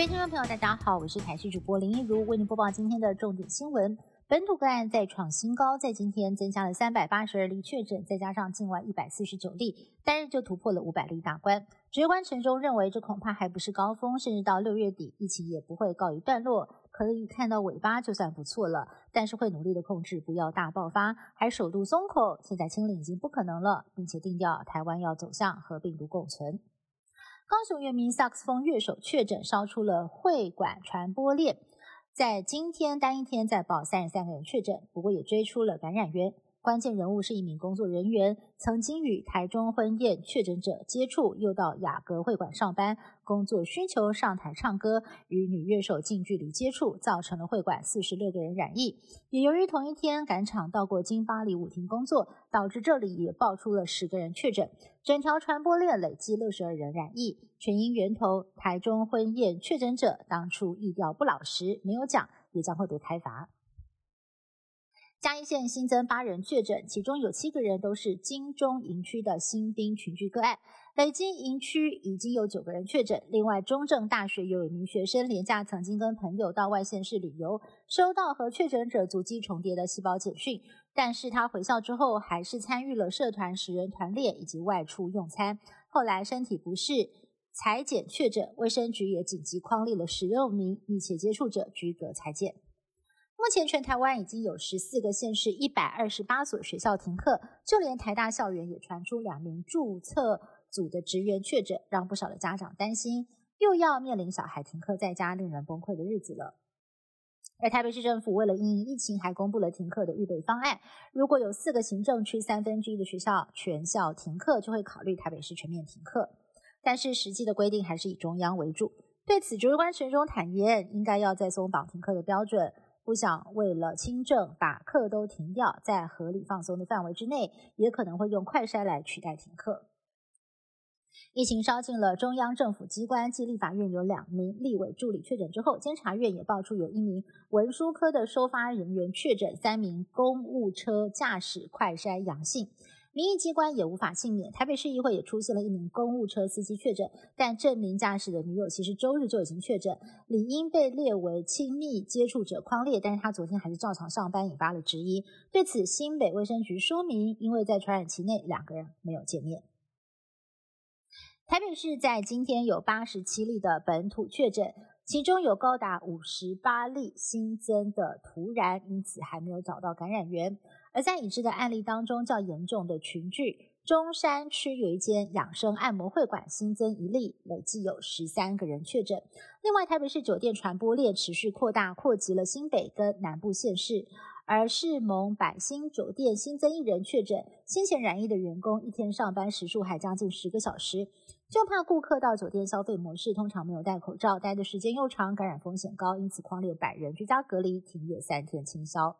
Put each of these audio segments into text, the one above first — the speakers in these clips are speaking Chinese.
位听众朋友，大家好，我是台视主播林一如，为您播报今天的重点新闻。本土个案再创新高，在今天增加了三百八十二例确诊，再加上境外一百四十九例，单日就突破了五百例大关。指挥官陈中认为，这恐怕还不是高峰，甚至到六月底，疫情也不会告一段落，可以看到尾巴就算不错了。但是会努力的控制，不要大爆发，还首度松口。现在清零已经不可能了，并且定调台湾要走向和病毒共存。高雄原名萨克斯风乐手确诊，烧出了会馆传播链。在今天单一天再报三十三个人确诊，不过也追出了感染源。关键人物是一名工作人员，曾经与台中婚宴确诊者接触，又到雅阁会馆上班，工作需求上台唱歌，与女乐手近距离接触，造成了会馆四十六个人染疫。也由于同一天赶场到过金巴黎舞厅工作，导致这里也爆出了十个人确诊，整条传播链累计六十二人染疫，全因源头台中婚宴确诊者当初意调不老实，没有讲，也将会被开罚。嘉义县新增八人确诊，其中有七个人都是金钟营区的新兵群聚个案。北京营区已经有九个人确诊。另外，中正大学有一名学生廉假曾经跟朋友到外县市旅游，收到和确诊者足迹重叠的细胞简讯，但是他回校之后还是参与了社团十人团练以及外出用餐。后来身体不适，裁剪确诊，卫生局也紧急框列了十六名密切接触者居隔裁剪。目前全台湾已经有十四个县市一百二十八所学校停课，就连台大校园也传出两名注册组的职员确诊，让不少的家长担心，又要面临小孩停课在家令人崩溃的日子了。而台北市政府为了应疫情，还公布了停课的预备方案。如果有四个行政区三分之一的学校全校停课，就会考虑台北市全面停课。但是实际的规定还是以中央为主。对此，指挥官陈忠坦言，应该要再松绑停课的标准。不想为了轻症把课都停掉，在合理放松的范围之内，也可能会用快筛来取代停课。疫情烧进了中央政府机关，即立法院有两名立委助理确诊之后，监察院也爆出有一名文书科的收发人员确诊，三名公务车驾驶快筛阳性。民意机关也无法幸免，台北市议会也出现了一名公务车司机确诊，但证明驾驶的女友其实周日就已经确诊，理应被列为亲密接触者框列，但是他昨天还是照常上班，引发了质疑。对此，新北卫生局说明，因为在传染期内两个人没有见面。台北市在今天有八十七例的本土确诊，其中有高达五十八例新增的突然，因此还没有找到感染源。而在已知的案例当中，较严重的群聚，中山区有一间养生按摩会馆新增一例，累计有十三个人确诊。另外，台北市酒店传播链持续扩大，扩及了新北跟南部县市。而世盟百兴酒店新增一人确诊，先前染疫的员工一天上班时数还将近十个小时，就怕顾客到酒店消费模式通常没有戴口罩，待的时间又长，感染风险高，因此框列百人居家隔离，停业三天清消。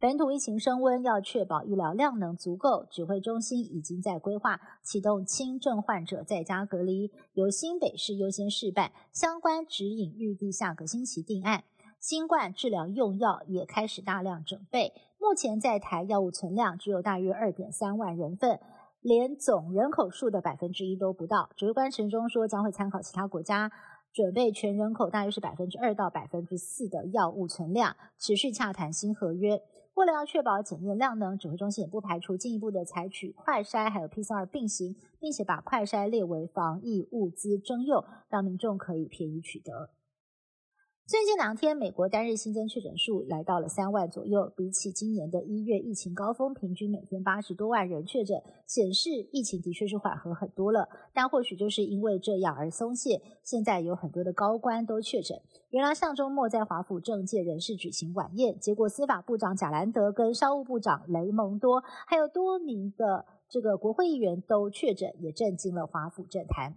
本土疫情升温，要确保医疗量能足够，指挥中心已经在规划启动轻症患者在家隔离，由新北市优先试办，相关指引预计下个星期定案。新冠治疗用药也开始大量准备，目前在台药物存量只有大约二点三万人份，连总人口数的百分之一都不到。指挥官陈忠说，将会参考其他国家。准备全人口大约是百分之二到百分之四的药物存量，持续洽谈新合约。为了要确保检验量能，指挥中心也不排除进一步的采取快筛还有 PCR 并行，并且把快筛列为防疫物资征用，让民众可以便宜取得。最近两天，美国单日新增确诊数来到了三万左右，比起今年的一月疫情高峰，平均每天八十多万人确诊，显示疫情的确是缓和很多了。但或许就是因为这样而松懈，现在有很多的高官都确诊。原来上周末在华府政界人士举行晚宴，结果司法部长贾兰德跟商务部长雷蒙多，还有多名的这个国会议员都确诊，也震惊了华府政坛。